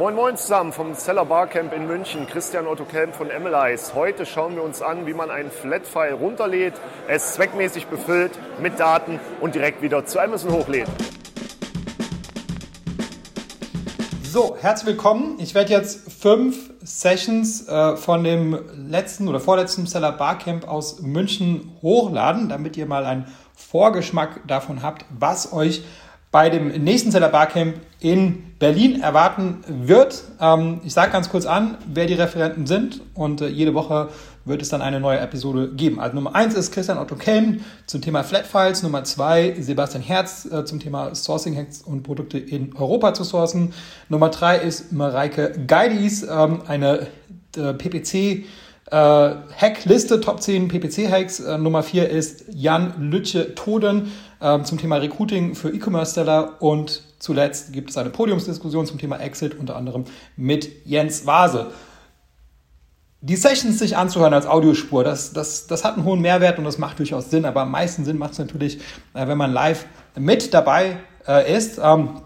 Moin Moin zusammen vom Seller Barcamp in München, Christian Otto Kelm von MLIs. Heute schauen wir uns an, wie man einen Flat-File runterlädt, es zweckmäßig befüllt mit Daten und direkt wieder zu Amazon hochlädt. So, herzlich willkommen. Ich werde jetzt fünf Sessions äh, von dem letzten oder vorletzten Seller Barcamp aus München hochladen, damit ihr mal einen Vorgeschmack davon habt, was euch bei dem nächsten Seller Barcamp in Berlin erwarten wird. Ähm, ich sage ganz kurz an, wer die Referenten sind und äh, jede Woche wird es dann eine neue Episode geben. Also Nummer eins ist Christian Otto Kelm zum Thema Flat Files, Nummer zwei Sebastian Herz äh, zum Thema Sourcing Hacks und Produkte in Europa zu sourcen. Nummer drei ist Mareike Geidis, ähm, eine äh, PPC Hackliste, Top 10 PPC-Hacks. Nummer 4 ist Jan Lütje Toden äh, zum Thema Recruiting für E-Commerce-Seller. Und zuletzt gibt es eine Podiumsdiskussion zum Thema Exit, unter anderem mit Jens Vase. Die Sessions sich anzuhören als Audiospur, das, das, das hat einen hohen Mehrwert und das macht durchaus Sinn. Aber am meisten Sinn macht es natürlich, äh, wenn man live mit dabei äh, ist. Ähm,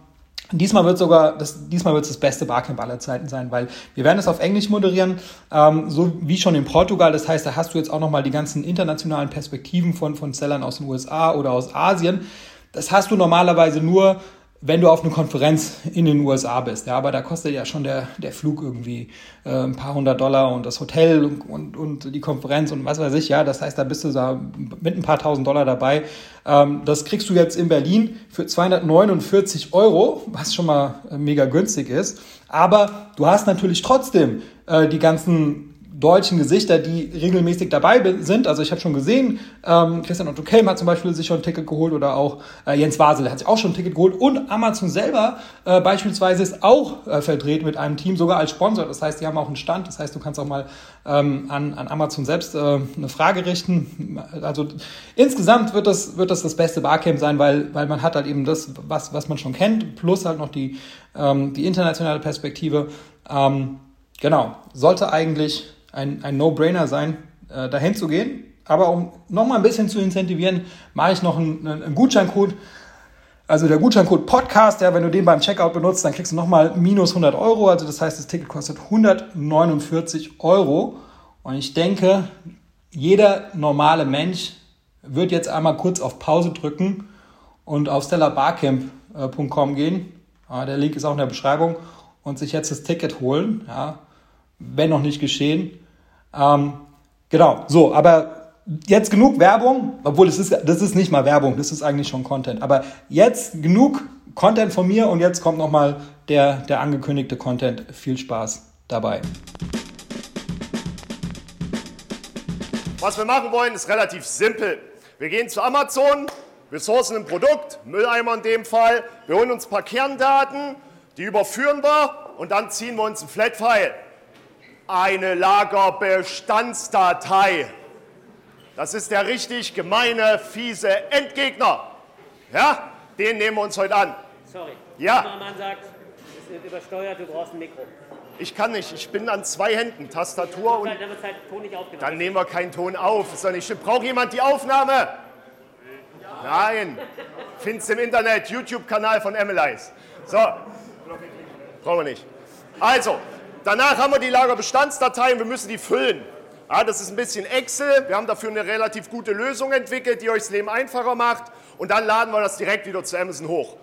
Diesmal wird sogar, das, diesmal wird es das beste Barcamp aller Zeiten sein, weil wir werden es auf Englisch moderieren, ähm, so wie schon in Portugal. Das heißt, da hast du jetzt auch nochmal die ganzen internationalen Perspektiven von, von Sellern aus den USA oder aus Asien. Das hast du normalerweise nur wenn du auf eine Konferenz in den USA bist. Ja, aber da kostet ja schon der, der Flug irgendwie äh, ein paar hundert Dollar und das Hotel und, und, und die Konferenz und was weiß ich. Ja, das heißt, da bist du da mit ein paar tausend Dollar dabei. Ähm, das kriegst du jetzt in Berlin für 249 Euro, was schon mal äh, mega günstig ist. Aber du hast natürlich trotzdem äh, die ganzen deutschen Gesichter, die regelmäßig dabei sind. Also ich habe schon gesehen, ähm, Christian Otto Kelm hat zum Beispiel sich schon ein Ticket geholt oder auch äh, Jens Wasel hat sich auch schon ein Ticket geholt und Amazon selber äh, beispielsweise ist auch äh, verdreht mit einem Team, sogar als Sponsor. Das heißt, die haben auch einen Stand. Das heißt, du kannst auch mal ähm, an, an Amazon selbst äh, eine Frage richten. Also insgesamt wird das, wird das das beste Barcamp sein, weil, weil man hat halt eben das, was, was man schon kennt, plus halt noch die, ähm, die internationale Perspektive. Ähm, genau, sollte eigentlich ein, ein No-Brainer sein, äh, dahin zu gehen. Aber um nochmal ein bisschen zu incentivieren, mache ich noch einen, einen Gutscheincode. Also der Gutscheincode Podcast, ja, wenn du den beim Checkout benutzt, dann kriegst du nochmal minus 100 Euro. Also das heißt, das Ticket kostet 149 Euro. Und ich denke, jeder normale Mensch wird jetzt einmal kurz auf Pause drücken und auf stellarbarcamp.com gehen. Ja, der Link ist auch in der Beschreibung und sich jetzt das Ticket holen. Ja, wenn noch nicht geschehen. Ähm, genau, so, aber jetzt genug Werbung, obwohl das ist, das ist nicht mal Werbung, das ist eigentlich schon Content. Aber jetzt genug Content von mir und jetzt kommt nochmal der, der angekündigte Content. Viel Spaß dabei. Was wir machen wollen, ist relativ simpel. Wir gehen zu Amazon, wir sourcen ein Produkt, Mülleimer in dem Fall, wir holen uns ein paar Kerndaten, die überführen wir und dann ziehen wir uns ein Flat-File eine Lagerbestandsdatei. Das ist der richtig gemeine, fiese Endgegner. Ja, den nehmen wir uns heute an. Sorry. Ja. Mann sagt, es wird übersteuert, du brauchst ein Mikro. Ich kann nicht, ich bin an zwei Händen, Tastatur und. Dann wird halt Ton nicht aufgenommen. Dann nehmen wir keinen Ton auf. Ist doch nicht. Braucht jemand die Aufnahme? Nein. Findest im Internet, YouTube-Kanal von MLIs. So. Brauchen wir nicht. Also, Danach haben wir die Lagerbestandsdateien, wir müssen die füllen. Ja, das ist ein bisschen Excel. Wir haben dafür eine relativ gute Lösung entwickelt, die euch das Leben einfacher macht. Und dann laden wir das direkt wieder zu Amazon hoch.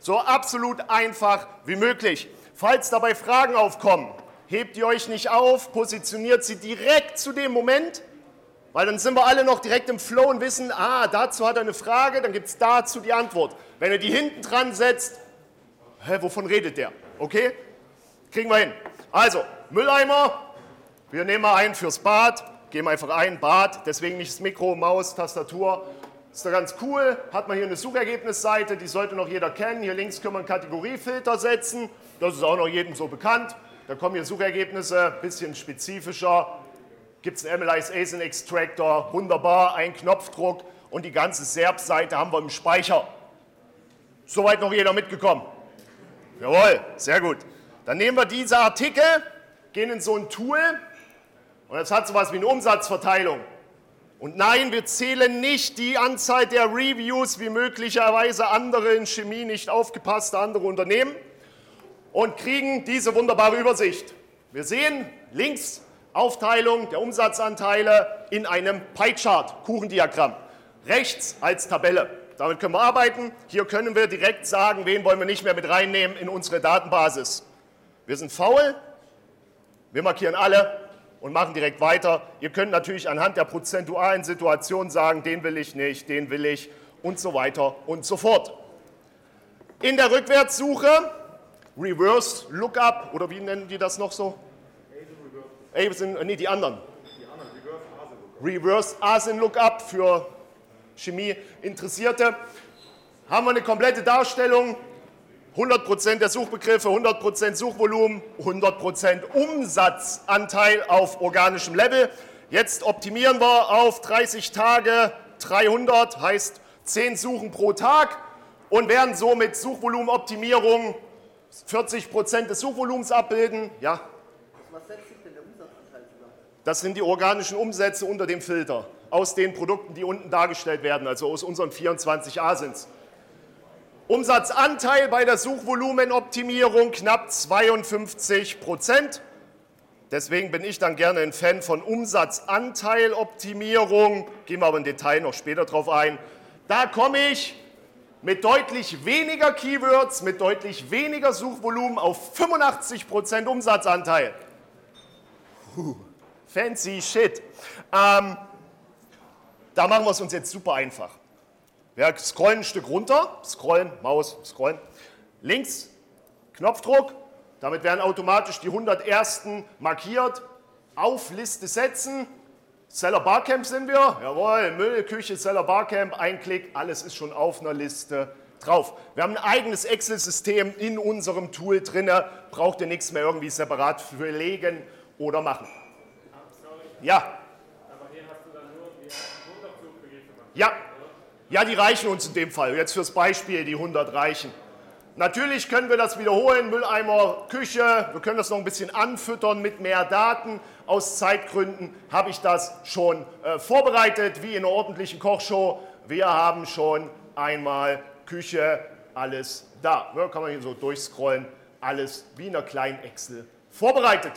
So absolut einfach wie möglich. Falls dabei Fragen aufkommen, hebt ihr euch nicht auf, positioniert sie direkt zu dem Moment, weil dann sind wir alle noch direkt im Flow und wissen, ah, dazu hat er eine Frage, dann gibt es dazu die Antwort. Wenn ihr die hinten dran setzt, hä, wovon redet der? Okay? Kriegen wir hin. Also, Mülleimer, wir nehmen mal einen fürs Bad, geben einfach ein, Bad, deswegen nicht das Mikro, Maus, Tastatur. Ist doch ganz cool, hat man hier eine Suchergebnisseite, die sollte noch jeder kennen. Hier links können wir einen Kategoriefilter setzen, das ist auch noch jedem so bekannt. Da kommen hier Suchergebnisse, bisschen spezifischer. Gibt es einen MLIS ASIN Extractor, wunderbar, ein Knopfdruck und die ganze SERP-Seite haben wir im Speicher. Soweit noch jeder mitgekommen? Jawohl, sehr gut. Dann nehmen wir diese Artikel, gehen in so ein Tool und das hat so etwas wie eine Umsatzverteilung. Und nein, wir zählen nicht die Anzahl der Reviews wie möglicherweise andere in Chemie nicht aufgepasste andere Unternehmen. und kriegen diese wunderbare Übersicht. Wir sehen links Aufteilung der Umsatzanteile in einem Pie-Chart, Kuchendiagramm. Rechts als Tabelle. Damit können wir arbeiten. Hier können wir direkt sagen, wen wollen wir nicht mehr mit reinnehmen in unsere Datenbasis. Wir sind faul, wir markieren alle und machen direkt weiter. Ihr könnt natürlich anhand der prozentualen Situation sagen, den will ich nicht, den will ich und so weiter und so fort. In der Rückwärtssuche, Reverse Lookup, oder wie nennen die das noch so? ASIN, nee, die anderen. Reverse ASIN Lookup für Chemie Interessierte. Haben wir eine komplette Darstellung, 100% der Suchbegriffe, 100% Suchvolumen, 100% Umsatzanteil auf organischem Level. Jetzt optimieren wir auf 30 Tage 300, heißt 10 Suchen pro Tag und werden so mit Suchvolumenoptimierung 40% des Suchvolumens abbilden. Ja. Was setzt sich denn der Umsatzanteil zusammen? Das sind die organischen Umsätze unter dem Filter aus den Produkten, die unten dargestellt werden, also aus unseren 24 Asins. Umsatzanteil bei der Suchvolumenoptimierung knapp 52 Prozent. Deswegen bin ich dann gerne ein Fan von Umsatzanteiloptimierung. Gehen wir aber im Detail noch später drauf ein. Da komme ich mit deutlich weniger Keywords, mit deutlich weniger Suchvolumen auf 85 Prozent Umsatzanteil. Puh, fancy shit. Ähm, da machen wir es uns jetzt super einfach. Wir scrollen ein Stück runter, scrollen, Maus, scrollen. Links, Knopfdruck, damit werden automatisch die 100 ersten markiert. Auf Liste setzen. Seller Barcamp sind wir. Jawohl, Müllküche, Seller Barcamp, ein Klick, alles ist schon auf einer Liste drauf. Wir haben ein eigenes Excel-System in unserem Tool drin, braucht ihr nichts mehr irgendwie separat verlegen oder machen. Ja. Ja, ja, die reichen uns in dem Fall. Jetzt fürs Beispiel, die 100 reichen. Natürlich können wir das wiederholen, Mülleimer, Küche, wir können das noch ein bisschen anfüttern mit mehr Daten. Aus Zeitgründen habe ich das schon äh, vorbereitet, wie in einer ordentlichen Kochshow. Wir haben schon einmal Küche, alles da. Ja, kann man hier so durchscrollen, alles wie in einer kleinen Excel vorbereitet.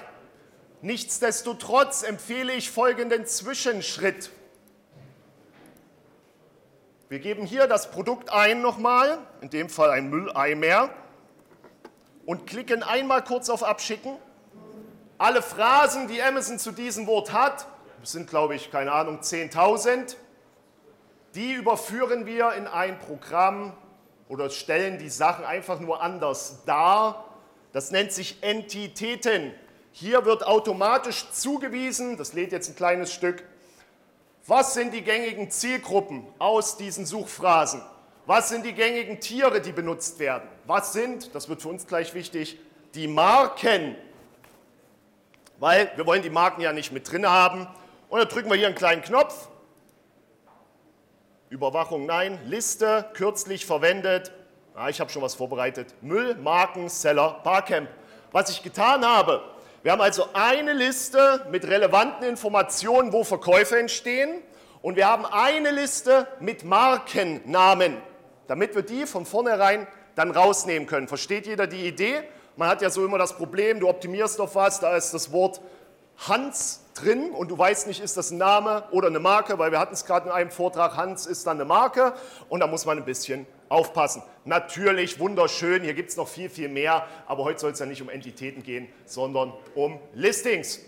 Nichtsdestotrotz empfehle ich folgenden Zwischenschritt. Wir geben hier das Produkt ein nochmal, in dem Fall ein Mülleimer, und klicken einmal kurz auf Abschicken. Alle Phrasen, die Amazon zu diesem Wort hat, sind glaube ich, keine Ahnung, 10.000, die überführen wir in ein Programm oder stellen die Sachen einfach nur anders dar. Das nennt sich Entitäten. Hier wird automatisch zugewiesen, das lädt jetzt ein kleines Stück, was sind die gängigen Zielgruppen aus diesen Suchphrasen? Was sind die gängigen Tiere, die benutzt werden? Was sind, das wird für uns gleich wichtig, die Marken? Weil wir wollen die Marken ja nicht mit drin haben. Und dann drücken wir hier einen kleinen Knopf. Überwachung nein, Liste, kürzlich verwendet. Ah, ich habe schon was vorbereitet. Müll, Marken, Seller, Barcamp. Was ich getan habe, wir haben also eine Liste mit relevanten Informationen, wo Verkäufe entstehen. Und wir haben eine Liste mit Markennamen, damit wir die von vornherein dann rausnehmen können. Versteht jeder die Idee? Man hat ja so immer das Problem, du optimierst auf was, da ist das Wort Hans drin und du weißt nicht, ist das ein Name oder eine Marke, weil wir hatten es gerade in einem Vortrag, Hans ist dann eine Marke und da muss man ein bisschen aufpassen. Natürlich wunderschön, hier gibt es noch viel, viel mehr, aber heute soll es ja nicht um Entitäten gehen, sondern um Listings.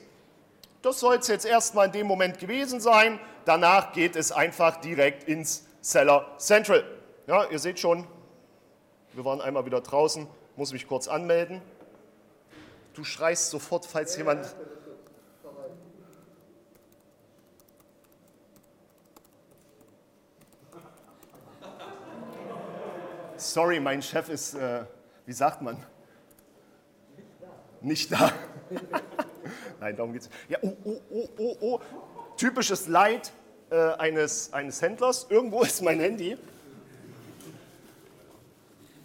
Das soll es jetzt erstmal in dem Moment gewesen sein. Danach geht es einfach direkt ins Seller Central. Ja, ihr seht schon, wir waren einmal wieder draußen, muss mich kurz anmelden. Du schreist sofort, falls jemand sorry, mein Chef ist, äh, wie sagt man? Nicht da. Nein, darum geht's. Ja, oh, oh, oh, oh, oh. Typisches Leid äh, eines, eines Händlers. Irgendwo ist mein Handy.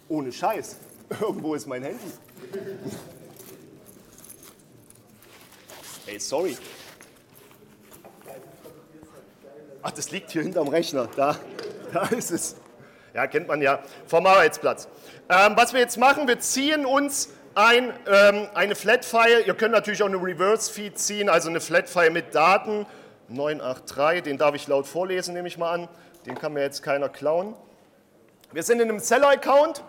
Ohne Scheiß. Irgendwo ist mein Handy. Ey, sorry. Ach, das liegt hier hinterm Rechner. Da, da ist es. Ja, kennt man ja vom Arbeitsplatz. Ähm, was wir jetzt machen, wir ziehen uns ein, ähm, eine Flat-File. Ihr könnt natürlich auch eine Reverse-Feed ziehen, also eine Flat-File mit Daten. 983, den darf ich laut vorlesen, nehme ich mal an. Den kann mir jetzt keiner klauen. Wir sind in einem Seller-Account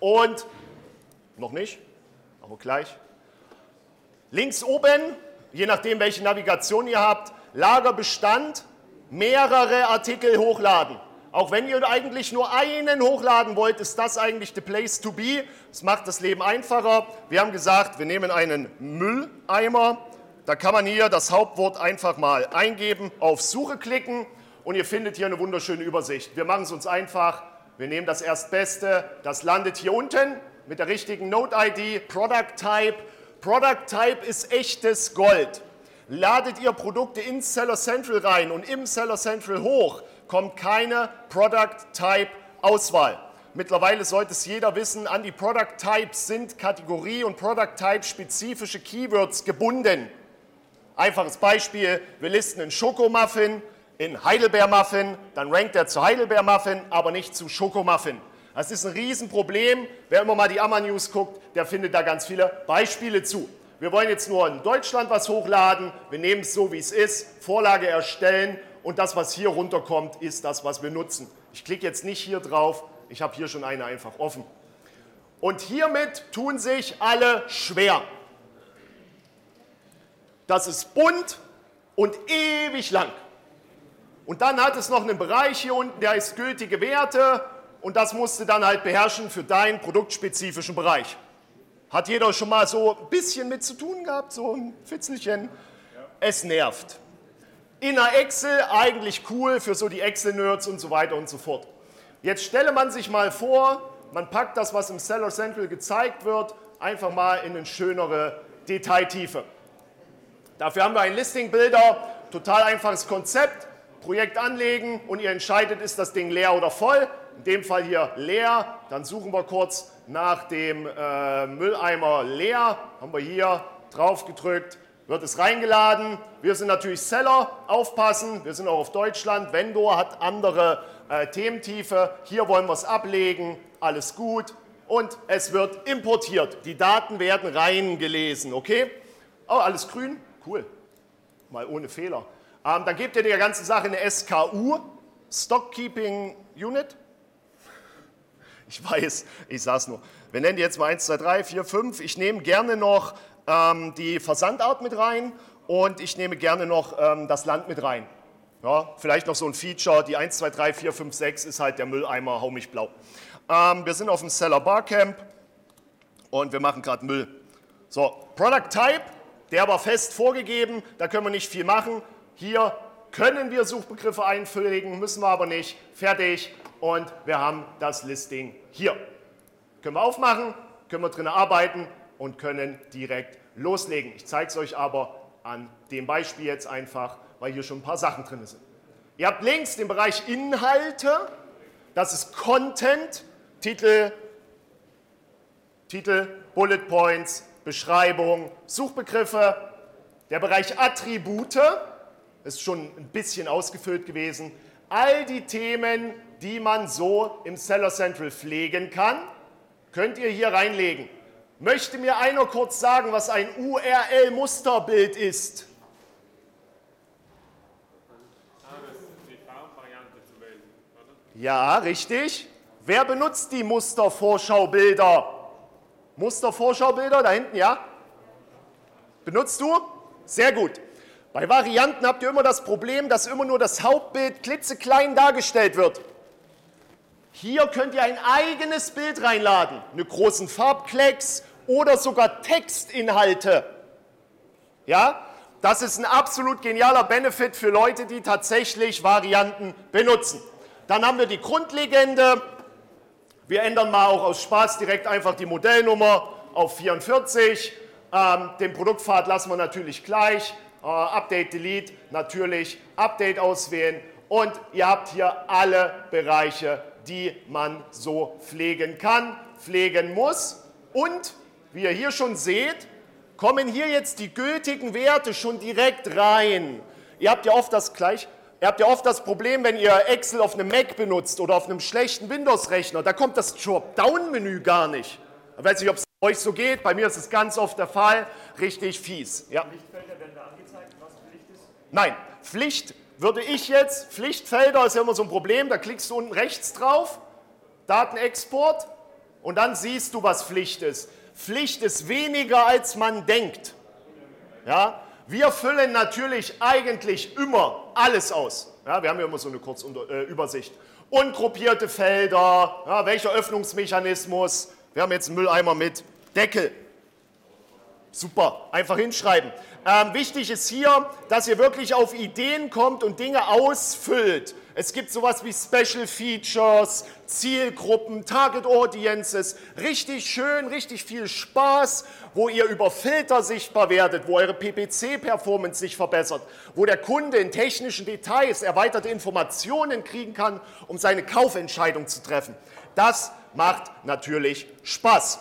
und noch nicht, aber gleich. Links oben, je nachdem, welche Navigation ihr habt, Lagerbestand, mehrere Artikel hochladen. Auch wenn ihr eigentlich nur einen hochladen wollt, ist das eigentlich the place to be. Es macht das Leben einfacher. Wir haben gesagt, wir nehmen einen Mülleimer. Da kann man hier das Hauptwort einfach mal eingeben, auf Suche klicken und ihr findet hier eine wunderschöne Übersicht. Wir machen es uns einfach. Wir nehmen das Erstbeste. Das landet hier unten mit der richtigen Node-ID, Product Type. Product Type ist echtes Gold. Ladet ihr Produkte ins Seller Central rein und im Seller Central hoch, kommt keine Product Type Auswahl. Mittlerweile sollte es jeder wissen, an die Product Types sind Kategorie- und Product Type spezifische Keywords gebunden. Einfaches Beispiel, wir listen einen Schokomuffin in Heidelbeermuffin, dann rankt er zu Heidelbeermuffin, aber nicht zu Schokomuffin. Das ist ein Riesenproblem. Wer immer mal die Amma News guckt, der findet da ganz viele Beispiele zu. Wir wollen jetzt nur in Deutschland was hochladen. Wir nehmen es so, wie es ist, Vorlage erstellen und das, was hier runterkommt, ist das, was wir nutzen. Ich klicke jetzt nicht hier drauf, ich habe hier schon eine einfach offen. Und hiermit tun sich alle schwer. Das ist bunt und ewig lang. Und dann hat es noch einen Bereich hier unten, der heißt gültige Werte und das musst du dann halt beherrschen für deinen produktspezifischen Bereich. Hat jeder schon mal so ein bisschen mit zu tun gehabt, so ein Fitzelchen? Es nervt. Inner Excel eigentlich cool für so die Excel-Nerds und so weiter und so fort. Jetzt stelle man sich mal vor, man packt das, was im Seller Central gezeigt wird, einfach mal in eine schönere Detailtiefe. Dafür haben wir einen Listing-Builder, total einfaches Konzept, Projekt anlegen und ihr entscheidet, ist das Ding leer oder voll. In dem Fall hier leer, dann suchen wir kurz nach dem äh, Mülleimer leer, haben wir hier drauf gedrückt, wird es reingeladen. Wir sind natürlich Seller, aufpassen, wir sind auch auf Deutschland. Vendor hat andere äh, Thementiefe. Hier wollen wir es ablegen, alles gut. Und es wird importiert. Die Daten werden reingelesen, okay? Oh, alles grün? Cool. Mal ohne Fehler. Ähm, dann gebt ihr der ganzen Sache eine SKU, Stock Keeping Unit. Ich weiß, ich sag's nur. Wir nennen die jetzt mal 1, 2, 3, 4, 5. Ich nehme gerne noch ähm, die Versandart mit rein und ich nehme gerne noch ähm, das Land mit rein. Ja, vielleicht noch so ein Feature, die 1, 2, 3, 4, 5, 6 ist halt der Mülleimer, hau mich blau. Ähm, wir sind auf dem Seller Barcamp und wir machen gerade Müll. So, Product Type, der war fest vorgegeben, da können wir nicht viel machen. Hier können wir Suchbegriffe einpflegen, müssen wir aber nicht. Fertig und wir haben das Listing hier. Können wir aufmachen, können wir drin arbeiten und können direkt loslegen. Ich zeige es euch aber an dem Beispiel jetzt einfach, weil hier schon ein paar Sachen drin sind. Ihr habt links den Bereich Inhalte, das ist Content, Titel, Titel, Bullet Points, Beschreibung, Suchbegriffe. Der Bereich Attribute ist schon ein bisschen ausgefüllt gewesen. All die Themen, die man so im Seller Central pflegen kann, könnt ihr hier reinlegen. Möchte mir einer kurz sagen, was ein URL-Musterbild ist? Ja, richtig. Wer benutzt die Mustervorschaubilder? Mustervorschaubilder da hinten, ja? Benutzt du? Sehr gut. Bei Varianten habt ihr immer das Problem, dass immer nur das Hauptbild klitzeklein dargestellt wird. Hier könnt ihr ein eigenes Bild reinladen, einen großen Farbklecks oder sogar Textinhalte. Ja, das ist ein absolut genialer Benefit für Leute, die tatsächlich Varianten benutzen. Dann haben wir die Grundlegende. Wir ändern mal auch aus Spaß direkt einfach die Modellnummer auf 44. Ähm, den Produktpfad lassen wir natürlich gleich. Äh, Update, Delete, natürlich Update auswählen. Und ihr habt hier alle Bereiche die man so pflegen kann, pflegen muss. Und wie ihr hier schon seht, kommen hier jetzt die gültigen Werte schon direkt rein. Ihr habt ja oft das gleich, ihr habt ja oft das Problem, wenn ihr Excel auf einem Mac benutzt oder auf einem schlechten Windows-Rechner, da kommt das Dropdown-Menü gar nicht. Ich weiß nicht, ob es euch so geht. Bei mir ist es ganz oft der Fall. Richtig fies. Ja. Lichtfelder werden da angezeigt, was Pflicht ist. Nein, Pflicht würde ich jetzt, Pflichtfelder ist ja immer so ein Problem, da klickst du unten rechts drauf, Datenexport und dann siehst du, was Pflicht ist. Pflicht ist weniger, als man denkt. Ja? Wir füllen natürlich eigentlich immer alles aus. Ja, wir haben ja immer so eine Kurzübersicht. Ungruppierte Felder, ja, welcher Öffnungsmechanismus. Wir haben jetzt einen Mülleimer mit Deckel. Super, einfach hinschreiben. Ähm, wichtig ist hier, dass ihr wirklich auf Ideen kommt und Dinge ausfüllt. Es gibt sowas wie Special Features, Zielgruppen, Target Audiences. Richtig schön, richtig viel Spaß, wo ihr über Filter sichtbar werdet, wo eure PPC-Performance sich verbessert, wo der Kunde in technischen Details erweiterte Informationen kriegen kann, um seine Kaufentscheidung zu treffen. Das macht natürlich Spaß.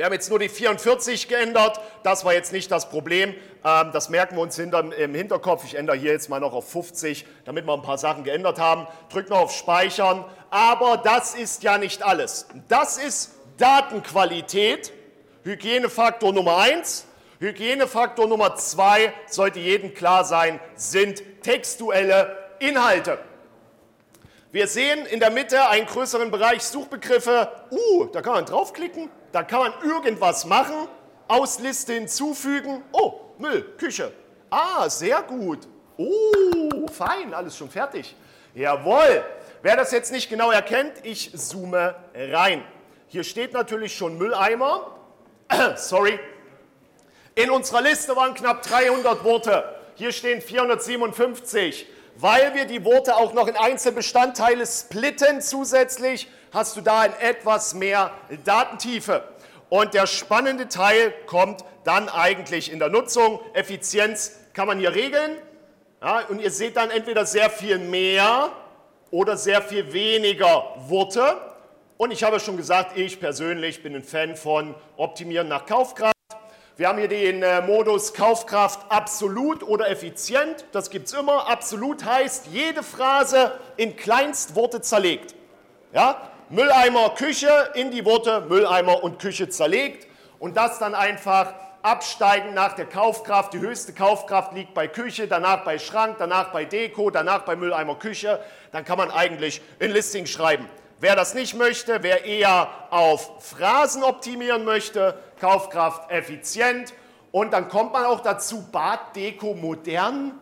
Wir haben jetzt nur die 44 geändert, das war jetzt nicht das Problem. Ähm, das merken wir uns hinter, im Hinterkopf. Ich ändere hier jetzt mal noch auf 50, damit wir ein paar Sachen geändert haben. Drückt noch auf Speichern. Aber das ist ja nicht alles. Das ist Datenqualität, Hygienefaktor Nummer 1. Hygienefaktor Nummer 2 sollte jedem klar sein, sind textuelle Inhalte. Wir sehen in der Mitte einen größeren Bereich Suchbegriffe. Uh, da kann man draufklicken da kann man irgendwas machen, aus Liste hinzufügen. Oh, Müll, Küche. Ah, sehr gut. Oh, fein, alles schon fertig. Jawohl. Wer das jetzt nicht genau erkennt, ich zoome rein. Hier steht natürlich schon Mülleimer. Sorry. In unserer Liste waren knapp 300 Worte. Hier stehen 457. Weil wir die Worte auch noch in Einzelbestandteile splitten zusätzlich, hast du da in etwas mehr Datentiefe. Und der spannende Teil kommt dann eigentlich in der Nutzung. Effizienz kann man hier regeln. Ja, und ihr seht dann entweder sehr viel mehr oder sehr viel weniger Worte. Und ich habe schon gesagt, ich persönlich bin ein Fan von Optimieren nach Kaufkraft. Wir haben hier den äh, Modus Kaufkraft absolut oder effizient. Das gibt es immer. Absolut heißt, jede Phrase in Kleinstworte zerlegt. Ja? Mülleimer, Küche in die Worte Mülleimer und Küche zerlegt und das dann einfach absteigend nach der Kaufkraft. Die höchste Kaufkraft liegt bei Küche, danach bei Schrank, danach bei Deko, danach bei Mülleimer Küche. Dann kann man eigentlich ein Listing schreiben. Wer das nicht möchte, wer eher auf Phrasen optimieren möchte, Kaufkraft effizient. Und dann kommt man auch dazu, Bad, Deko, modern.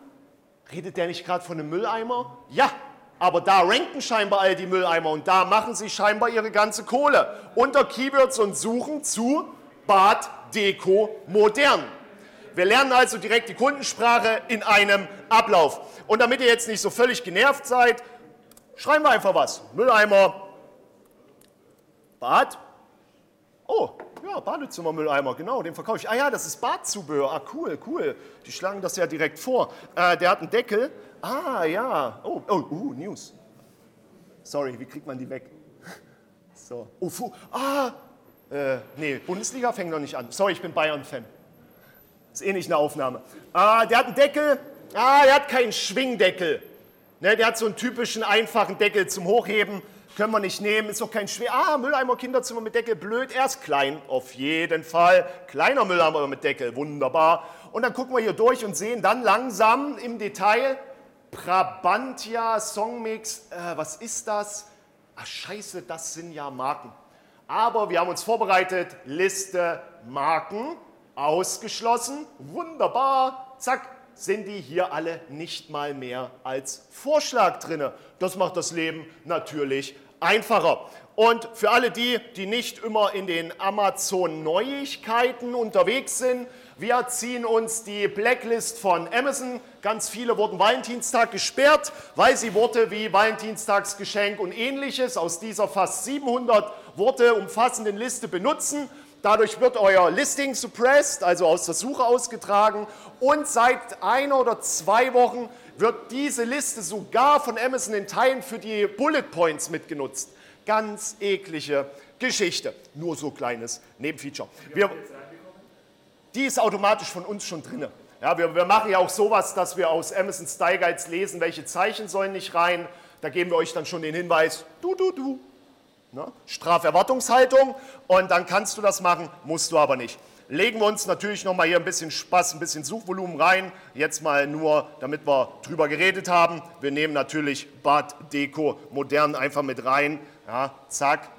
Redet der nicht gerade von einem Mülleimer? Ja, aber da ranken scheinbar all die Mülleimer und da machen sie scheinbar ihre ganze Kohle. Unter Keywords und Suchen zu Bad Deko modern. Wir lernen also direkt die Kundensprache in einem Ablauf. Und damit ihr jetzt nicht so völlig genervt seid, schreiben wir einfach was. Mülleimer, Bad. Oh, ja, Badezimmermülleimer, genau, den verkaufe ich. Ah ja, das ist Badzubehör. Ah, cool, cool. Die schlagen das ja direkt vor. Äh, der hat einen Deckel. Ah, ja. Oh, oh, uh, News. Sorry, wie kriegt man die weg? So. Oh, fu. Ah, äh, nee, Bundesliga fängt noch nicht an. Sorry, ich bin Bayern-Fan. Ist eh nicht eine Aufnahme. Ah, der hat einen Deckel. Ah, der hat keinen Schwingdeckel. Ne, der hat so einen typischen einfachen Deckel zum Hochheben können wir nicht nehmen, ist doch kein schwer. Ah, Mülleimer, Kinderzimmer mit Deckel, blöd, erst klein, auf jeden Fall. Kleiner Mülleimer mit Deckel, wunderbar. Und dann gucken wir hier durch und sehen dann langsam im Detail Brabantia Songmix, äh, was ist das? Ach scheiße, das sind ja Marken. Aber wir haben uns vorbereitet, Liste Marken, ausgeschlossen, wunderbar, zack, sind die hier alle nicht mal mehr als Vorschlag drin. Das macht das Leben natürlich einfacher. Und für alle die, die nicht immer in den Amazon-Neuigkeiten unterwegs sind, wir ziehen uns die Blacklist von Amazon. Ganz viele wurden Valentinstag gesperrt, weil sie Worte wie Valentinstagsgeschenk und ähnliches aus dieser fast 700 Worte umfassenden Liste benutzen. Dadurch wird euer Listing suppressed, also aus der Suche ausgetragen. Und seit einer oder zwei Wochen wird diese Liste sogar von Amazon in Teilen für die Bullet Points mitgenutzt. Ganz eklige Geschichte. Nur so kleines Nebenfeature. Wir, die ist automatisch von uns schon drin. Ja, wir, wir, machen ja auch sowas, dass wir aus Amazon Style Guides lesen, welche Zeichen sollen nicht rein. Da geben wir euch dann schon den Hinweis, du, du, du. Ne? Straferwartungshaltung und dann kannst du das machen, musst du aber nicht. Legen wir uns natürlich noch mal hier ein bisschen Spaß, ein bisschen Suchvolumen rein. Jetzt mal nur, damit wir drüber geredet haben. Wir nehmen natürlich Bad Deko modern einfach mit rein. Ja, zack.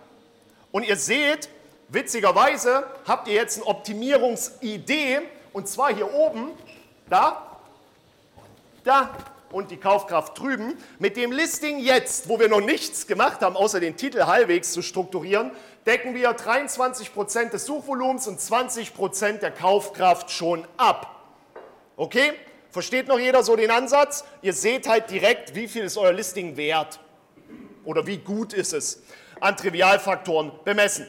Und ihr seht, witzigerweise habt ihr jetzt eine Optimierungsidee und zwar hier oben, da, da und die Kaufkraft drüben. Mit dem Listing jetzt, wo wir noch nichts gemacht haben, außer den Titel halbwegs zu strukturieren, decken wir 23% des Suchvolumens und 20% der Kaufkraft schon ab. Okay? Versteht noch jeder so den Ansatz? Ihr seht halt direkt, wie viel ist euer Listing wert oder wie gut ist es an Trivialfaktoren bemessen.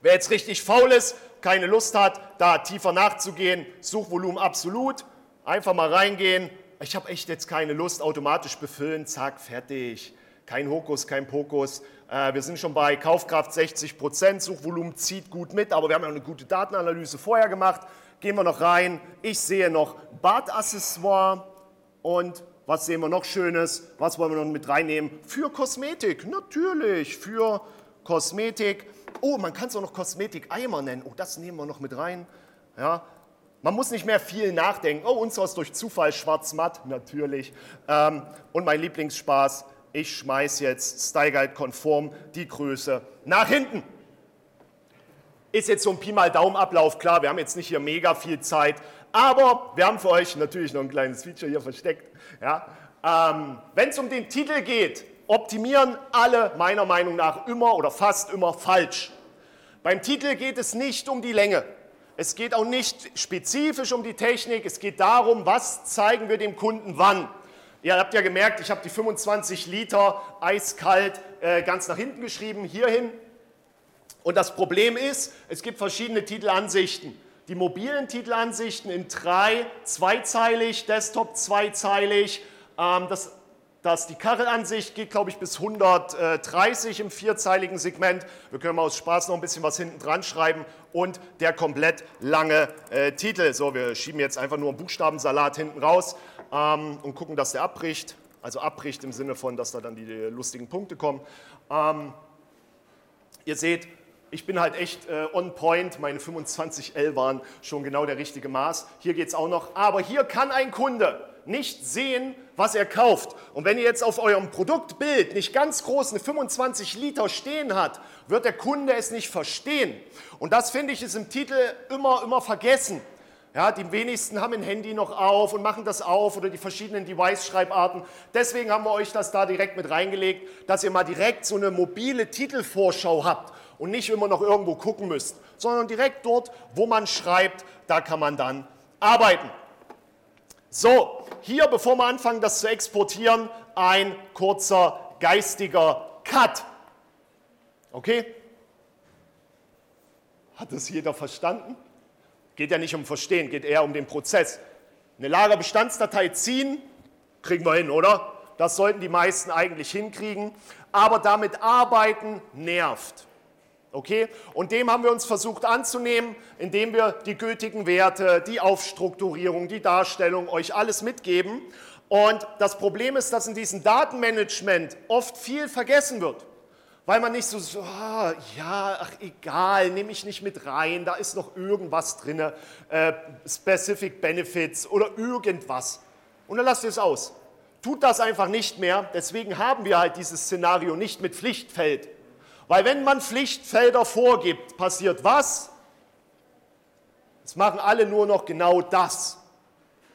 Wer jetzt richtig faul ist, keine Lust hat, da tiefer nachzugehen, Suchvolumen absolut, einfach mal reingehen, ich habe echt jetzt keine Lust, automatisch befüllen, zack, fertig. Kein Hokus, kein Pokus. Äh, wir sind schon bei Kaufkraft 60 Prozent, Suchvolumen zieht gut mit, aber wir haben ja eine gute Datenanalyse vorher gemacht. Gehen wir noch rein. Ich sehe noch Badaccessoire und was sehen wir noch Schönes? Was wollen wir noch mit reinnehmen? Für Kosmetik, natürlich, für Kosmetik. Oh, man kann es auch noch Kosmetik-Eimer nennen. Oh, das nehmen wir noch mit rein. Ja, man muss nicht mehr viel nachdenken. Oh, uns ist durch Zufall schwarz-matt, natürlich. Ähm, und mein Lieblingsspaß, ich schmeiß jetzt Style konform die Größe nach hinten. Ist jetzt so ein Pi mal Daumen-Ablauf, klar, wir haben jetzt nicht hier mega viel Zeit, aber wir haben für euch natürlich noch ein kleines Feature hier versteckt. Ja? Ähm, Wenn es um den Titel geht, optimieren alle meiner Meinung nach immer oder fast immer falsch. Beim Titel geht es nicht um die Länge. Es geht auch nicht spezifisch um die Technik, es geht darum, was zeigen wir dem Kunden wann. Ihr habt ja gemerkt, ich habe die 25 Liter eiskalt äh, ganz nach hinten geschrieben, hierhin. Und das Problem ist, es gibt verschiedene Titelansichten. Die mobilen Titelansichten in drei, zweizeilig, Desktop zweizeilig. Ähm, das dass die Kachelansicht geht, glaube ich, bis 130 im vierzeiligen Segment. Wir können mal aus Spaß noch ein bisschen was hinten dran schreiben und der komplett lange äh, Titel. So, wir schieben jetzt einfach nur einen Buchstabensalat hinten raus ähm, und gucken, dass der abbricht. Also abbricht im Sinne von, dass da dann die lustigen Punkte kommen. Ähm, ihr seht, ich bin halt echt äh, on point. Meine 25L waren schon genau der richtige Maß. Hier geht es auch noch. Aber hier kann ein Kunde nicht sehen, was er kauft. Und wenn ihr jetzt auf eurem Produktbild nicht ganz groß eine 25 Liter stehen hat, wird der Kunde es nicht verstehen. Und das finde ich ist im Titel immer, immer vergessen. Ja, die wenigsten haben ein Handy noch auf und machen das auf oder die verschiedenen Device-Schreibarten. Deswegen haben wir euch das da direkt mit reingelegt, dass ihr mal direkt so eine mobile Titelvorschau habt und nicht immer noch irgendwo gucken müsst, sondern direkt dort, wo man schreibt, da kann man dann arbeiten. So, hier, bevor wir anfangen, das zu exportieren, ein kurzer geistiger Cut. Okay? Hat das jeder verstanden? Geht ja nicht um Verstehen, geht eher um den Prozess. Eine Lagerbestandsdatei ziehen, kriegen wir hin, oder? Das sollten die meisten eigentlich hinkriegen. Aber damit arbeiten nervt. Okay? Und dem haben wir uns versucht anzunehmen, indem wir die gültigen Werte, die Aufstrukturierung, die Darstellung euch alles mitgeben. Und das Problem ist, dass in diesem Datenmanagement oft viel vergessen wird. Weil man nicht so, so ah, ja, ach egal, nehme ich nicht mit rein, da ist noch irgendwas drin, äh, Specific Benefits oder irgendwas. Und dann lasst ihr es aus. Tut das einfach nicht mehr. Deswegen haben wir halt dieses Szenario nicht mit Pflichtfeld. Weil wenn man Pflichtfelder vorgibt, passiert was? Es machen alle nur noch genau das.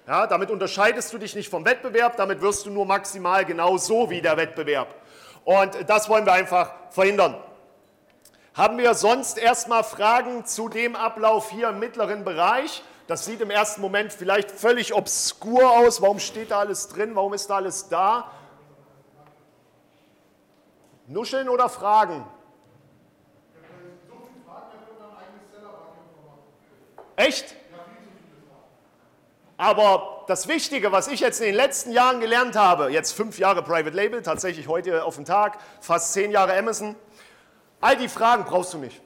Ja, damit unterscheidest du dich nicht vom Wettbewerb, damit wirst du nur maximal genau so wie der Wettbewerb. Und das wollen wir einfach verhindern. Haben wir sonst erstmal Fragen zu dem Ablauf hier im mittleren Bereich? Das sieht im ersten Moment vielleicht völlig obskur aus. Warum steht da alles drin? Warum ist da alles da? Nuscheln oder Fragen? Echt? Aber das Wichtige, was ich jetzt in den letzten Jahren gelernt habe, jetzt fünf Jahre Private Label, tatsächlich heute auf den Tag, fast zehn Jahre Amazon, all die Fragen brauchst du nicht.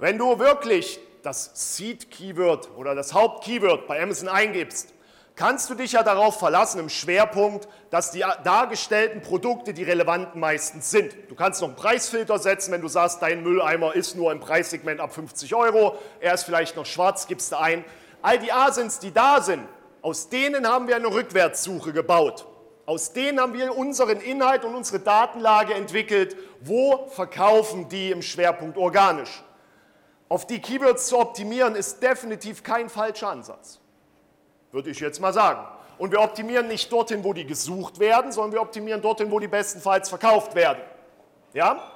Wenn du wirklich das Seed-Keyword oder das Haupt-Keyword bei Amazon eingibst, kannst du dich ja darauf verlassen im Schwerpunkt, dass die dargestellten Produkte die relevanten meistens sind. Du kannst noch einen Preisfilter setzen, wenn du sagst, dein Mülleimer ist nur im Preissegment ab 50 Euro, er ist vielleicht noch schwarz, gibst du ein. All die Asins, die da sind, aus denen haben wir eine Rückwärtssuche gebaut. Aus denen haben wir unseren Inhalt und unsere Datenlage entwickelt. Wo verkaufen die im Schwerpunkt organisch? Auf die Keywords zu optimieren ist definitiv kein falscher Ansatz. Würde ich jetzt mal sagen. Und wir optimieren nicht dorthin, wo die gesucht werden, sondern wir optimieren dorthin, wo die bestenfalls verkauft werden. Ja?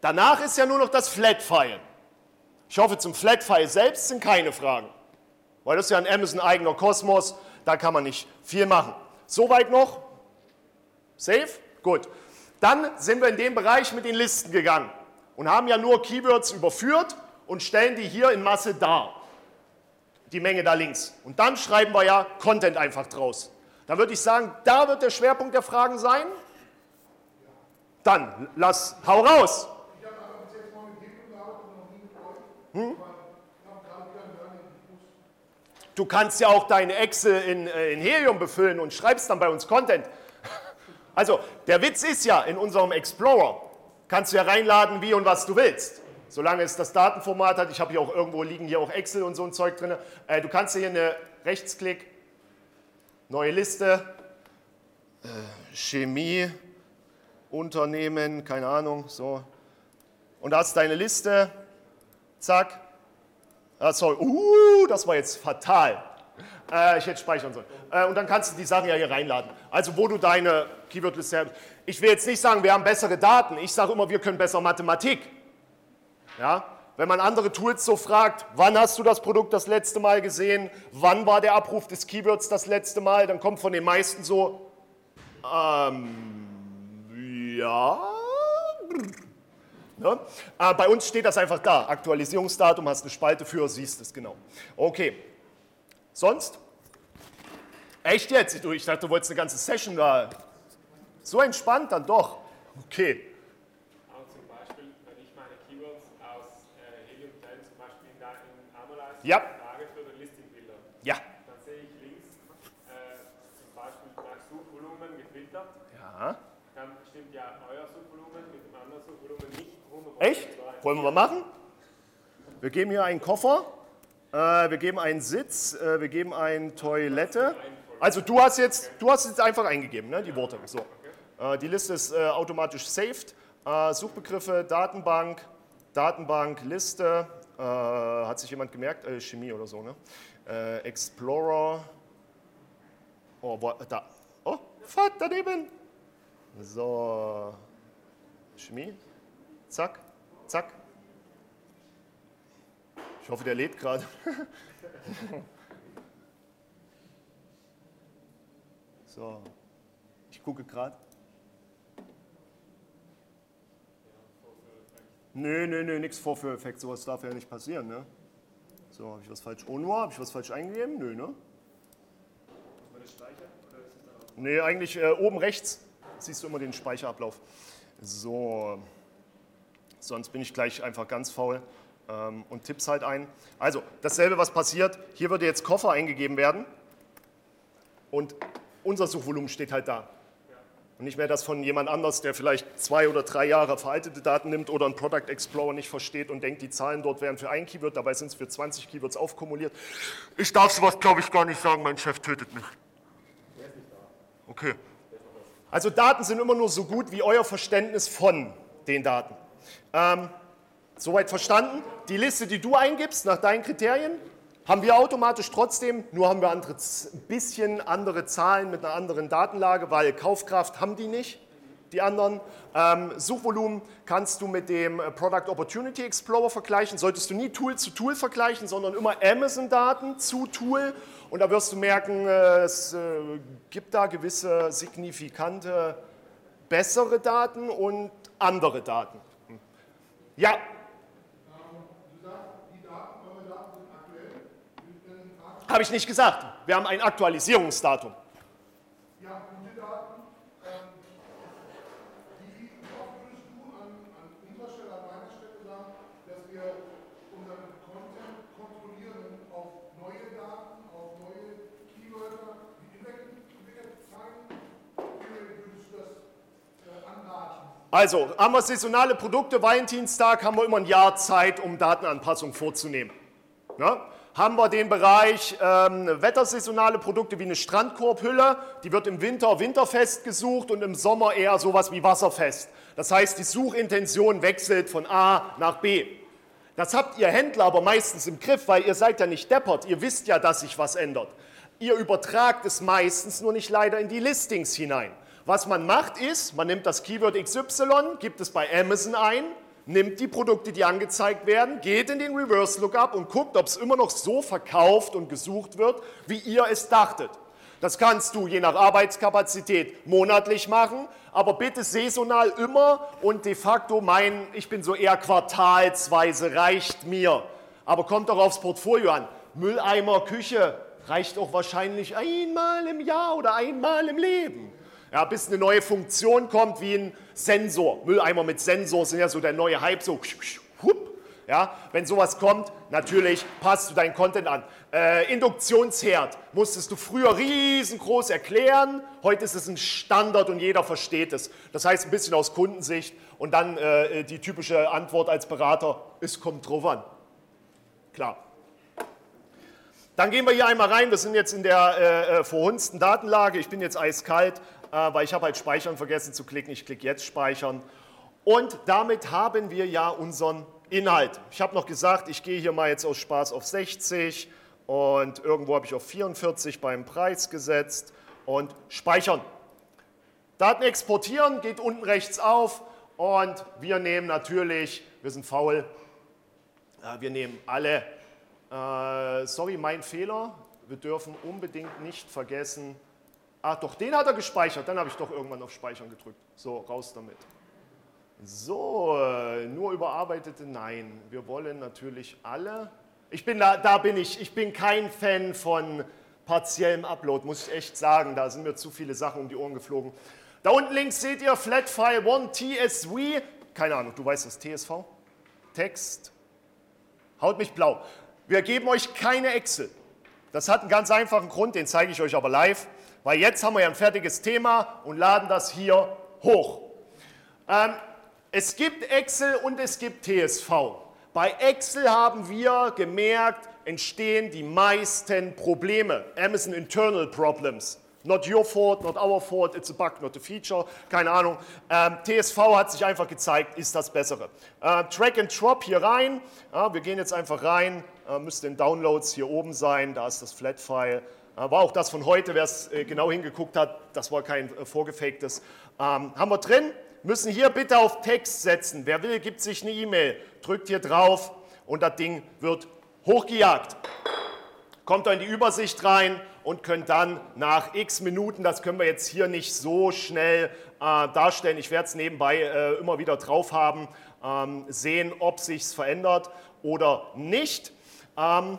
Danach ist ja nur noch das Flat-File. Ich hoffe, zum Flat-File selbst sind keine Fragen. Weil das ist ja ein Amazon eigener Kosmos, da kann man nicht viel machen. Soweit noch? Safe? Gut. Dann sind wir in den Bereich mit den Listen gegangen und haben ja nur Keywords überführt und stellen die hier in Masse dar. Die Menge da links. Und dann schreiben wir ja Content einfach draus. Dann würde ich sagen, da wird der Schwerpunkt der Fragen sein. Dann lass, hau raus. Hm? Du kannst ja auch deine Excel in, äh, in Helium befüllen und schreibst dann bei uns Content. Also der Witz ist ja, in unserem Explorer kannst du ja reinladen, wie und was du willst. Solange es das Datenformat hat, ich habe hier auch irgendwo liegen hier auch Excel und so ein Zeug drin. Äh, du kannst hier eine Rechtsklick, neue Liste, äh, Chemie, Unternehmen, keine Ahnung, so. Und da hast du deine Liste, zack, Ah, sorry, uh, das war jetzt fatal. Äh, ich hätte speichern sollen. Äh, und dann kannst du die Sachen ja hier reinladen. Also wo du deine Keywordliste hast. Ich will jetzt nicht sagen, wir haben bessere Daten. Ich sage immer, wir können besser Mathematik. Ja? Wenn man andere Tools so fragt, wann hast du das Produkt das letzte Mal gesehen, wann war der Abruf des Keywords das letzte Mal, dann kommt von den meisten so, ähm, ja, Ne? Äh, bei uns steht das einfach da. Aktualisierungsdatum, hast eine Spalte für, siehst es genau. Okay. Sonst? Echt jetzt? Ich dachte, du wolltest eine ganze Session da. So entspannt dann doch. Okay. Aber zum Beispiel, wenn ich meine Keywords aus äh, Helium 10 zum Beispiel in, in Amalize ja. frage für die Listingbilder, ja. dann sehe ich links äh, zum Beispiel nach Suchvolumen gefiltert. Ja. Dann stimmt ja euer Suchvolumen mit dem anderen Suchvolumen nicht Echt? Wollen wir mal machen? Wir geben hier einen Koffer, äh, wir geben einen Sitz, äh, wir geben eine Toilette. Also du hast jetzt, du hast jetzt einfach eingegeben, ne, die Worte. So. Äh, die Liste ist äh, automatisch saved. Äh, Suchbegriffe, Datenbank, Datenbank, Liste. Äh, hat sich jemand gemerkt? Chemie oder so, ne? Explorer. Oh, wo, da. Oh, fahrt daneben. So. Chemie. Zack, zack. Ich hoffe, der lädt gerade. so, ich gucke gerade. Nö, nö, nö, nichts Vorführeffekt, sowas darf ja nicht passieren, ne? So, habe ich was falsch? Oh, nur, habe ich was falsch eingegeben? Nö, ne? Nee, eigentlich äh, oben rechts siehst du immer den Speicherablauf. So. Sonst bin ich gleich einfach ganz faul ähm, und tipp's halt ein. Also, dasselbe, was passiert, hier würde jetzt Koffer eingegeben werden und unser Suchvolumen steht halt da. Und nicht mehr das von jemand anders, der vielleicht zwei oder drei Jahre veraltete Daten nimmt oder einen Product Explorer nicht versteht und denkt, die Zahlen dort wären für ein Keyword, dabei sind es für 20 Keywords aufkumuliert. Ich darf sowas, glaube ich, gar nicht sagen, mein Chef tötet mich. Okay. Also Daten sind immer nur so gut wie euer Verständnis von den Daten. Ähm, soweit verstanden? Die Liste, die du eingibst nach deinen Kriterien, haben wir automatisch trotzdem, nur haben wir ein bisschen andere Zahlen mit einer anderen Datenlage, weil Kaufkraft haben die nicht, die anderen. Ähm, Suchvolumen kannst du mit dem äh, Product Opportunity Explorer vergleichen. Solltest du nie Tool zu Tool vergleichen, sondern immer Amazon-Daten zu Tool. Und da wirst du merken, äh, es äh, gibt da gewisse signifikante bessere Daten und andere Daten. Ja. Habe ich nicht gesagt. Wir haben ein Aktualisierungsdatum. Ja, gute Daten. Ähm, wie oft würdest du an, an unserer Stelle, an meiner Stelle sagen, dass wir unseren Content kontrollieren auf neue Daten, auf neue Keywörter, die Index zeigen? Wie würdest du das äh, anraten? Also, haben wir saisonale Produkte, Valentinstag, haben wir immer ein Jahr Zeit, um Datenanpassung vorzunehmen. Na? Haben wir den Bereich ähm, wettersaisonale Produkte wie eine Strandkorbhülle, die wird im Winter winterfest gesucht und im Sommer eher sowas wie wasserfest. Das heißt, die Suchintention wechselt von A nach B. Das habt ihr Händler aber meistens im Griff, weil ihr seid ja nicht deppert. Ihr wisst ja, dass sich was ändert. Ihr übertragt es meistens nur nicht leider in die Listings hinein. Was man macht ist, man nimmt das Keyword XY, gibt es bei Amazon ein, nimmt die Produkte, die angezeigt werden, geht in den Reverse Lookup und guckt, ob es immer noch so verkauft und gesucht wird, wie ihr es dachtet. Das kannst du je nach Arbeitskapazität monatlich machen, aber bitte saisonal immer und de facto mein, ich bin so eher quartalsweise, reicht mir. Aber kommt doch aufs Portfolio an. Mülleimer, Küche reicht auch wahrscheinlich einmal im Jahr oder einmal im Leben. Ja, bis eine neue Funktion kommt wie ein Sensor. Mülleimer mit Sensor sind ja so der neue Hype, so hup, ja, wenn sowas kommt, natürlich passt du deinen Content an. Äh, Induktionsherd musstest du früher riesengroß erklären, heute ist es ein Standard und jeder versteht es. Das heißt ein bisschen aus Kundensicht und dann äh, die typische Antwort als Berater, es kommt drauf an. Klar. Dann gehen wir hier einmal rein, wir sind jetzt in der äh, äh verhunzten Datenlage, ich bin jetzt eiskalt, äh, weil ich habe halt Speichern vergessen zu klicken. Ich klicke jetzt Speichern. Und damit haben wir ja unseren Inhalt. Ich habe noch gesagt, ich gehe hier mal jetzt aus Spaß auf 60 und irgendwo habe ich auf 44 beim Preis gesetzt und speichern. Daten exportieren geht unten rechts auf und wir nehmen natürlich, wir sind faul, wir nehmen alle. Äh, sorry, mein Fehler. Wir dürfen unbedingt nicht vergessen, Ach doch, den hat er gespeichert. Dann habe ich doch irgendwann auf Speichern gedrückt. So, raus damit. So, nur überarbeitete, nein. Wir wollen natürlich alle. Ich bin da, da bin ich. Ich bin kein Fan von partiellem Upload, muss ich echt sagen. Da sind mir zu viele Sachen um die Ohren geflogen. Da unten links seht ihr Flatfile 1 TSV. Keine Ahnung, du weißt das, TSV? Text. Haut mich blau. Wir geben euch keine Excel. Das hat einen ganz einfachen Grund, den zeige ich euch aber live weil jetzt haben wir ja ein fertiges Thema und laden das hier hoch. Ähm, es gibt Excel und es gibt TSV. Bei Excel haben wir gemerkt, entstehen die meisten Probleme. Amazon Internal Problems. Not your fault, not our fault, it's a bug, not a feature, keine Ahnung. Ähm, TSV hat sich einfach gezeigt, ist das Bessere. Äh, Track and Drop hier rein. Ja, wir gehen jetzt einfach rein, äh, müsste in Downloads hier oben sein, da ist das Flat-File. War auch das von heute, wer es äh, genau hingeguckt hat, das war kein äh, vorgefaktes. Ähm, haben wir drin, müssen hier bitte auf Text setzen. Wer will, gibt sich eine E-Mail, drückt hier drauf und das Ding wird hochgejagt. Kommt da in die Übersicht rein und könnt dann nach x Minuten, das können wir jetzt hier nicht so schnell äh, darstellen, ich werde es nebenbei äh, immer wieder drauf haben, ähm, sehen, ob sich verändert oder nicht. Ähm,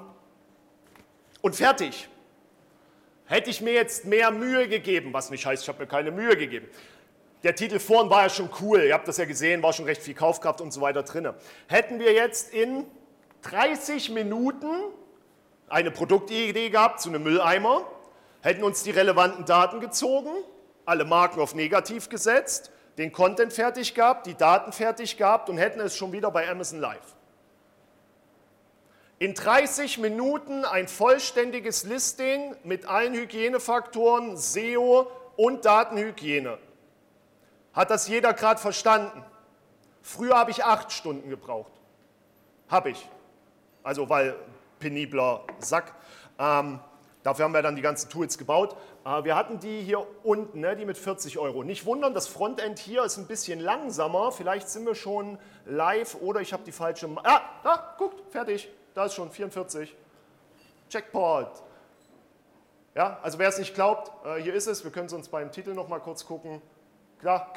und fertig. Hätte ich mir jetzt mehr Mühe gegeben, was nicht heißt, ich habe mir keine Mühe gegeben. Der Titel vorn war ja schon cool, ihr habt das ja gesehen, war schon recht viel Kaufkraft und so weiter drin. Hätten wir jetzt in 30 Minuten eine Produktidee gehabt zu einem Mülleimer, hätten uns die relevanten Daten gezogen, alle Marken auf negativ gesetzt, den Content fertig gehabt, die Daten fertig gehabt und hätten es schon wieder bei Amazon Live in 30 Minuten ein vollständiges Listing mit allen Hygienefaktoren, SEO und Datenhygiene. Hat das jeder gerade verstanden? Früher habe ich acht Stunden gebraucht. Habe ich. Also weil penibler Sack. Ähm, dafür haben wir dann die ganzen Tools gebaut. Äh, wir hatten die hier unten, ne, die mit 40 Euro. Nicht wundern, das Frontend hier ist ein bisschen langsamer. Vielleicht sind wir schon live oder ich habe die falsche... Ah, da, guckt, fertig da ist schon 44. Checkpoint. Ja, also wer es nicht glaubt, äh, hier ist es. Wir können es uns beim Titel noch mal kurz gucken. Klar,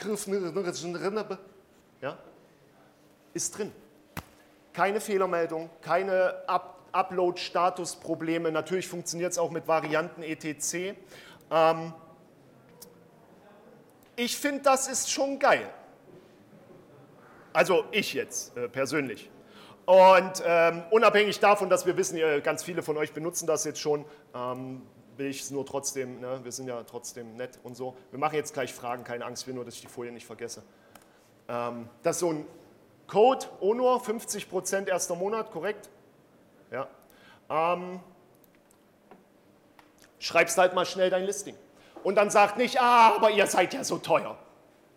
ja, ist drin. Keine Fehlermeldung, keine Up Upload-Status-Probleme. Natürlich funktioniert es auch mit Varianten etc. Ähm, ich finde, das ist schon geil. Also ich jetzt äh, persönlich. Und ähm, unabhängig davon, dass wir wissen, ganz viele von euch benutzen das jetzt schon, ähm, will ich es nur trotzdem, ne, wir sind ja trotzdem nett und so. Wir machen jetzt gleich Fragen, keine Angst, wir nur, dass ich die Folie nicht vergesse. Ähm, das ist so ein Code, ONUR, 50% erster Monat, korrekt? Ja. Ähm, schreibst halt mal schnell dein Listing. Und dann sagt nicht, ah, aber ihr seid ja so teuer.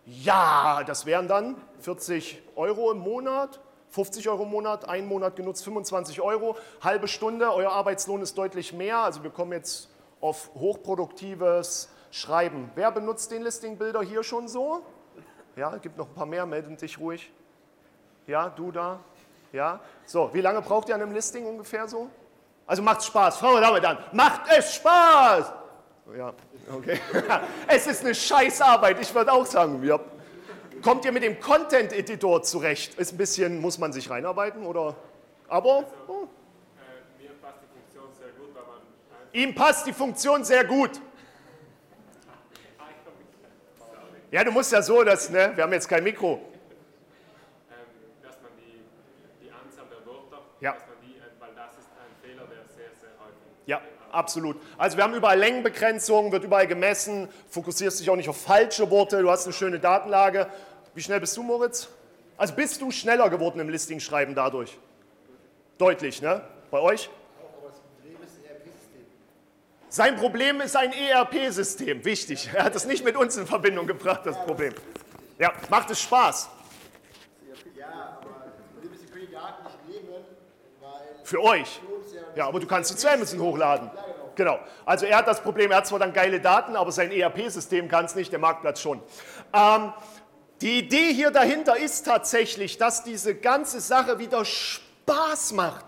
Ja, das wären dann 40 Euro im Monat, 50 Euro im Monat, einen Monat genutzt 25 Euro, halbe Stunde, euer Arbeitslohn ist deutlich mehr, also wir kommen jetzt auf hochproduktives Schreiben. Wer benutzt den Listing-Bilder hier schon so? Ja, gibt noch ein paar mehr, melden dich ruhig. Ja, du da? Ja? So, wie lange braucht ihr an einem Listing ungefähr so? Also macht Spaß, Frauen und Damen, macht es Spaß! Ja, okay. es ist eine Scheißarbeit, ich würde auch sagen. Ja. Kommt ihr mit dem Content Editor zurecht? Ist ein bisschen, muss man sich reinarbeiten oder? Aber oh, Äh, einfach ihm passt die Funktion sehr gut. Ja, du musst ja so, dass, ne, wir haben jetzt kein Mikro. ähm, dass man die, die Anzahl der Wörter, Ja. dass man die, äh, weil das ist ein Fehler, der sehr, sehr häufig Ja, absolut. Also wir haben überall Längenbegrenzungen, wird überall gemessen, fokussierst dich auch nicht auf falsche Worte, du hast eine schöne Datenlage. Wie schnell bist du, Moritz? Also bist du schneller geworden im Listing-Schreiben dadurch? Deutlich, ne? Bei euch? Sein Problem ist ein ERP-System. Wichtig. Er hat es nicht mit uns in Verbindung gebracht, das Problem. Ja, macht es Spaß. Ja, aber müssen können die Daten nicht nehmen, weil Für euch. Ja, aber du kannst sie zu Amazon hochladen. Genau. Also er hat das Problem, er hat zwar dann geile Daten, aber sein ERP-System kann es nicht, der Marktplatz schon. Ähm, die Idee hier dahinter ist tatsächlich, dass diese ganze Sache wieder Spaß macht.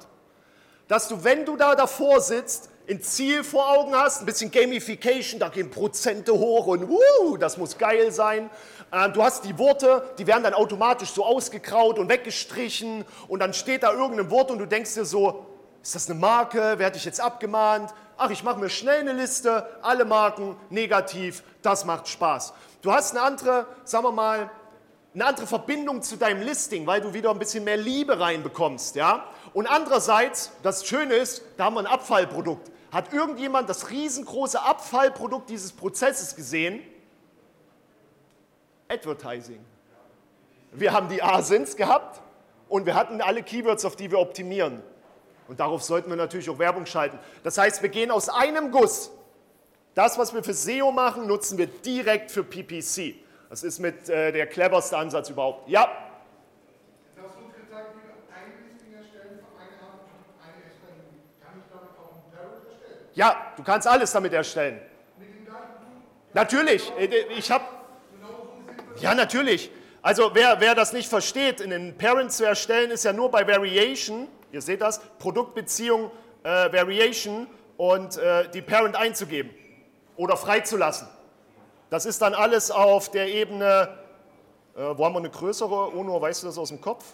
Dass du, wenn du da davor sitzt, ein Ziel vor Augen hast, ein bisschen Gamification, da gehen Prozente hoch und wuh, das muss geil sein. Ähm, du hast die Worte, die werden dann automatisch so ausgekraut und weggestrichen und dann steht da irgendein Wort und du denkst dir so, ist das eine Marke? Wer hat dich jetzt abgemahnt? Ach, ich mache mir schnell eine Liste, alle Marken, negativ, das macht Spaß. Du hast eine andere, sagen wir mal, eine andere Verbindung zu deinem Listing, weil du wieder ein bisschen mehr Liebe reinbekommst, ja? Und andererseits, das Schöne ist, da haben wir ein Abfallprodukt. Hat irgendjemand das riesengroße Abfallprodukt dieses Prozesses gesehen? Advertising. Wir haben die ASINs gehabt und wir hatten alle Keywords, auf die wir optimieren. Und darauf sollten wir natürlich auch Werbung schalten. Das heißt, wir gehen aus einem Guss. Das, was wir für SEO machen, nutzen wir direkt für PPC. Das ist mit äh, der cleverste Ansatz überhaupt. Ja, ja, du kannst alles damit erstellen. Natürlich, äh, ich habe. Ja, natürlich. Also wer, wer das nicht versteht, einen Parent zu erstellen, ist ja nur bei Variation, ihr seht das, Produktbeziehung äh, Variation und äh, die Parent einzugeben oder freizulassen. Das ist dann alles auf der Ebene, äh, wo haben wir eine größere, Ono, weißt du das aus dem Kopf?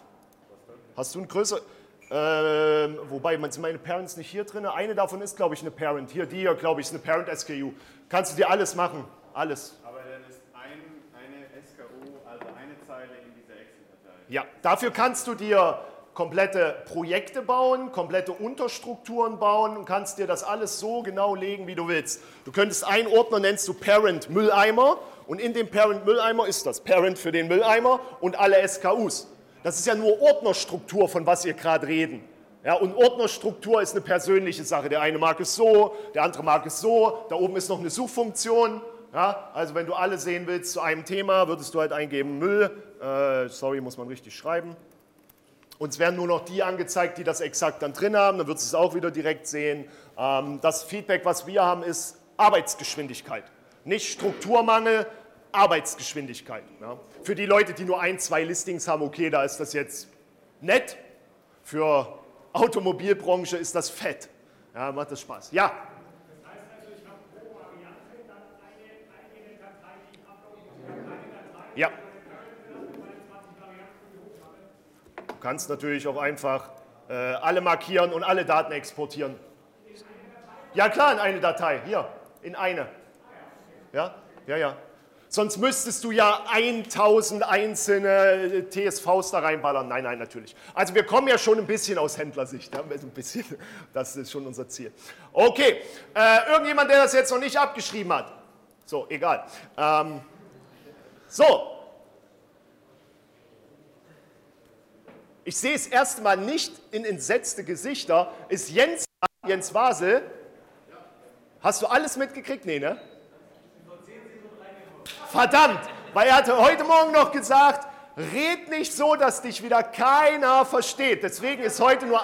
Hast du eine größere? Ähm, wobei, man sind meine Parents nicht hier drin. Eine davon ist, glaube ich, eine Parent. Hier, die hier, glaube ich, ist eine Parent SKU. Kannst du dir alles machen. Alles. Aber dann ist ein, eine SKU, also eine Zeile in dieser Excel-Datei. Ja, dafür kannst du dir komplette Projekte bauen, komplette Unterstrukturen bauen und kannst dir das alles so genau legen, wie du willst. Du könntest einen Ordner nennst du Parent Mülleimer und in dem Parent Mülleimer ist das Parent für den Mülleimer und alle SKUs. Das ist ja nur Ordnerstruktur, von was ihr gerade reden. Ja, und Ordnerstruktur ist eine persönliche Sache. Der eine mag es so, der andere mag es so. Da oben ist noch eine Suchfunktion. Ja, also wenn du alle sehen willst zu einem Thema, würdest du halt eingeben Müll. Äh, sorry, muss man richtig schreiben. Uns werden nur noch die angezeigt, die das exakt dann drin haben. Dann du es auch wieder direkt sehen. Ähm, das Feedback, was wir haben, ist Arbeitsgeschwindigkeit. Nicht Strukturmangel, Arbeitsgeschwindigkeit. Für die Leute, die nur ein, zwei Listings haben, okay, da ist das jetzt nett. Für Automobilbranche ist das fett. Ja, macht das Spaß. Ja, Das kannst natürlich auch einfach äh, alle markieren und alle Daten exportieren. Ja klar, in eine Datei. Hier, in eine. Ja, ja, ja. Sonst müsstest du ja 1000 einzelne äh, TSVs da reinballern. Nein, nein, natürlich. Also wir kommen ja schon ein bisschen aus Händlersicht. Ja? Ein bisschen. Das ist schon unser Ziel. Okay, äh, irgendjemand, der das jetzt noch nicht abgeschrieben hat. So, egal. Ähm, so, Ich sehe es erstmal nicht in entsetzte Gesichter. Ist Jens, Jens Wasel? Hast du alles mitgekriegt? Nee, ne? Verdammt, weil er hatte heute Morgen noch gesagt, red nicht so, dass dich wieder keiner versteht. Deswegen ist heute nur...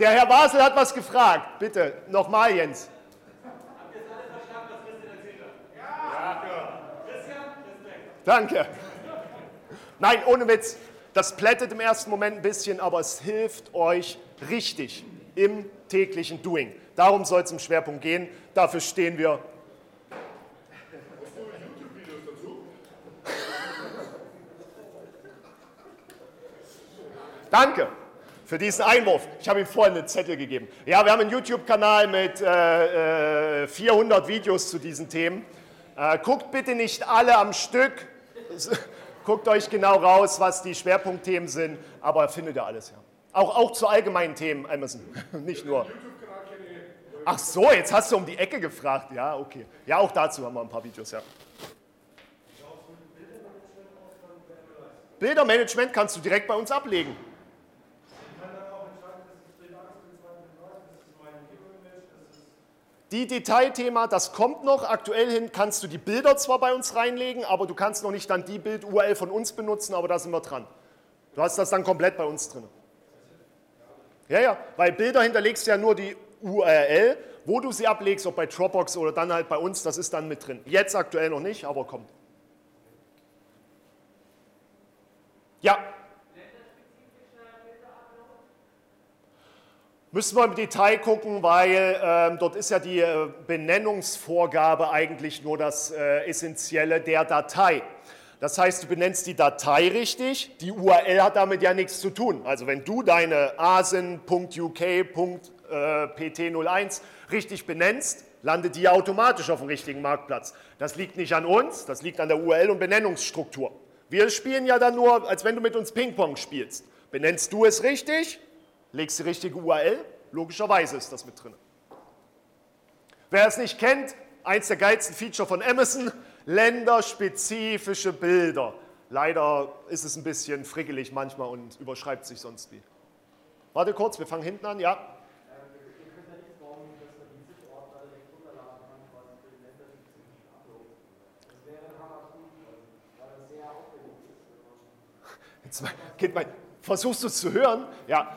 Der Herr Basel hat was gefragt. Bitte, nochmal, Jens. Danke. Nein, ohne Witz. Das plättet im ersten Moment ein bisschen, aber es hilft euch richtig im täglichen Doing. Darum soll es im Schwerpunkt gehen. Dafür stehen wir. Danke für diesen Einwurf. Ich habe ihm vorhin einen Zettel gegeben. Ja, wir haben einen YouTube-Kanal mit äh, äh, 400 Videos zu diesen Themen. Äh, guckt bitte nicht alle am Stück. Guckt euch genau raus, was die Schwerpunktthemen sind, aber findet ihr alles, ja. Auch, auch zu allgemeinen Themen, Amazon, nicht nur. Ach so, jetzt hast du um die Ecke gefragt. Ja, okay. Ja, auch dazu haben wir ein paar Videos, ja. Bildermanagement kannst du direkt bei uns ablegen. Die Detailthema, das kommt noch. Aktuell hin kannst du die Bilder zwar bei uns reinlegen, aber du kannst noch nicht dann die Bild-URL von uns benutzen, aber da sind wir dran. Du hast das dann komplett bei uns drin. Ja, ja, weil Bilder hinterlegst du ja nur die URL, wo du sie ablegst, ob bei Dropbox oder dann halt bei uns, das ist dann mit drin. Jetzt aktuell noch nicht, aber kommt. Ja. Müssen wir im Detail gucken, weil ähm, dort ist ja die äh, Benennungsvorgabe eigentlich nur das äh, Essentielle der Datei. Das heißt, du benennst die Datei richtig, die URL hat damit ja nichts zu tun. Also wenn du deine asin.uk.pt01 richtig benennst, landet die automatisch auf dem richtigen Marktplatz. Das liegt nicht an uns, das liegt an der URL und Benennungsstruktur. Wir spielen ja dann nur, als wenn du mit uns Ping-Pong spielst. Benennst du es richtig, legst die richtige URL, logischerweise ist das mit drin. Wer es nicht kennt, eins der geilsten Feature von Amazon, länderspezifische Bilder. Leider ist es ein bisschen frickelig manchmal und überschreibt sich sonst wie. Warte kurz, wir fangen hinten an, ja. Jetzt geht mein, versuchst du es zu hören? Ja.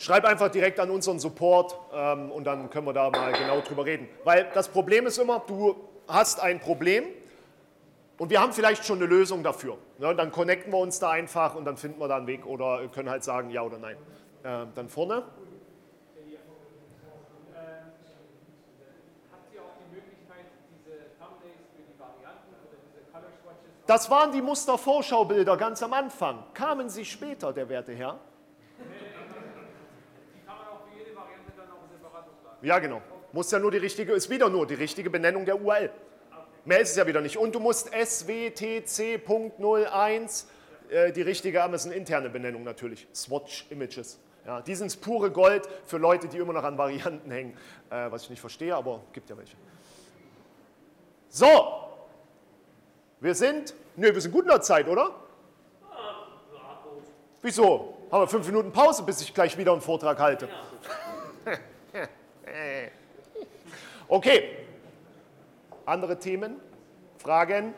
Schreib einfach direkt an unseren Support ähm, und dann können wir da mal genau drüber reden. Weil das Problem ist immer, du hast ein Problem und wir haben vielleicht schon eine Lösung dafür. Ne? Dann connecten wir uns da einfach und dann finden wir da einen Weg oder können halt sagen ja oder nein. Ähm, dann vorne. Das waren die Mustervorschaubilder ganz am Anfang. Kamen sie später, der werte Herr? Die kann man auch für jede Variante dann auch separat hochladen. Ja, genau. Muss ja nur die richtige, ist wieder nur die richtige Benennung der URL. Mehr ist es ja wieder nicht. Und du musst swtc.01, äh, die richtige Amazon interne Benennung natürlich. Swatch Images. Ja, die sind pure Gold für Leute, die immer noch an Varianten hängen, äh, was ich nicht verstehe, aber gibt ja welche. So, wir sind, nö, wir sind gut in der Zeit, oder? Wieso? Haben wir fünf Minuten Pause, bis ich gleich wieder einen Vortrag halte. Okay. Andere Themen? Fragen?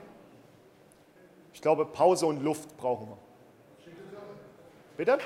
Ich glaube, Pause und Luft brauchen wir. Bitte?